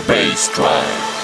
bass drive.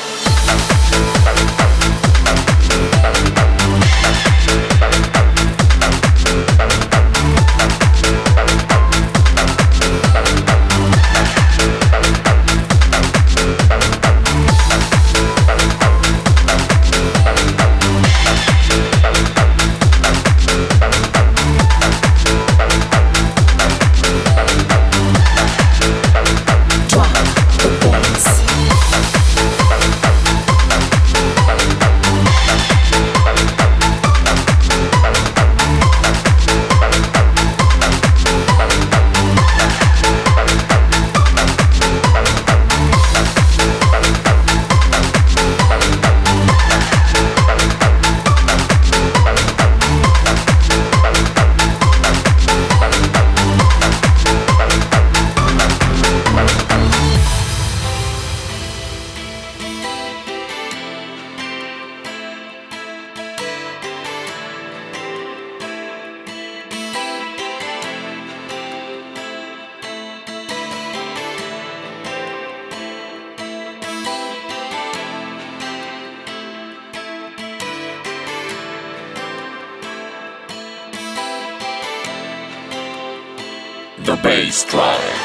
The bass drive.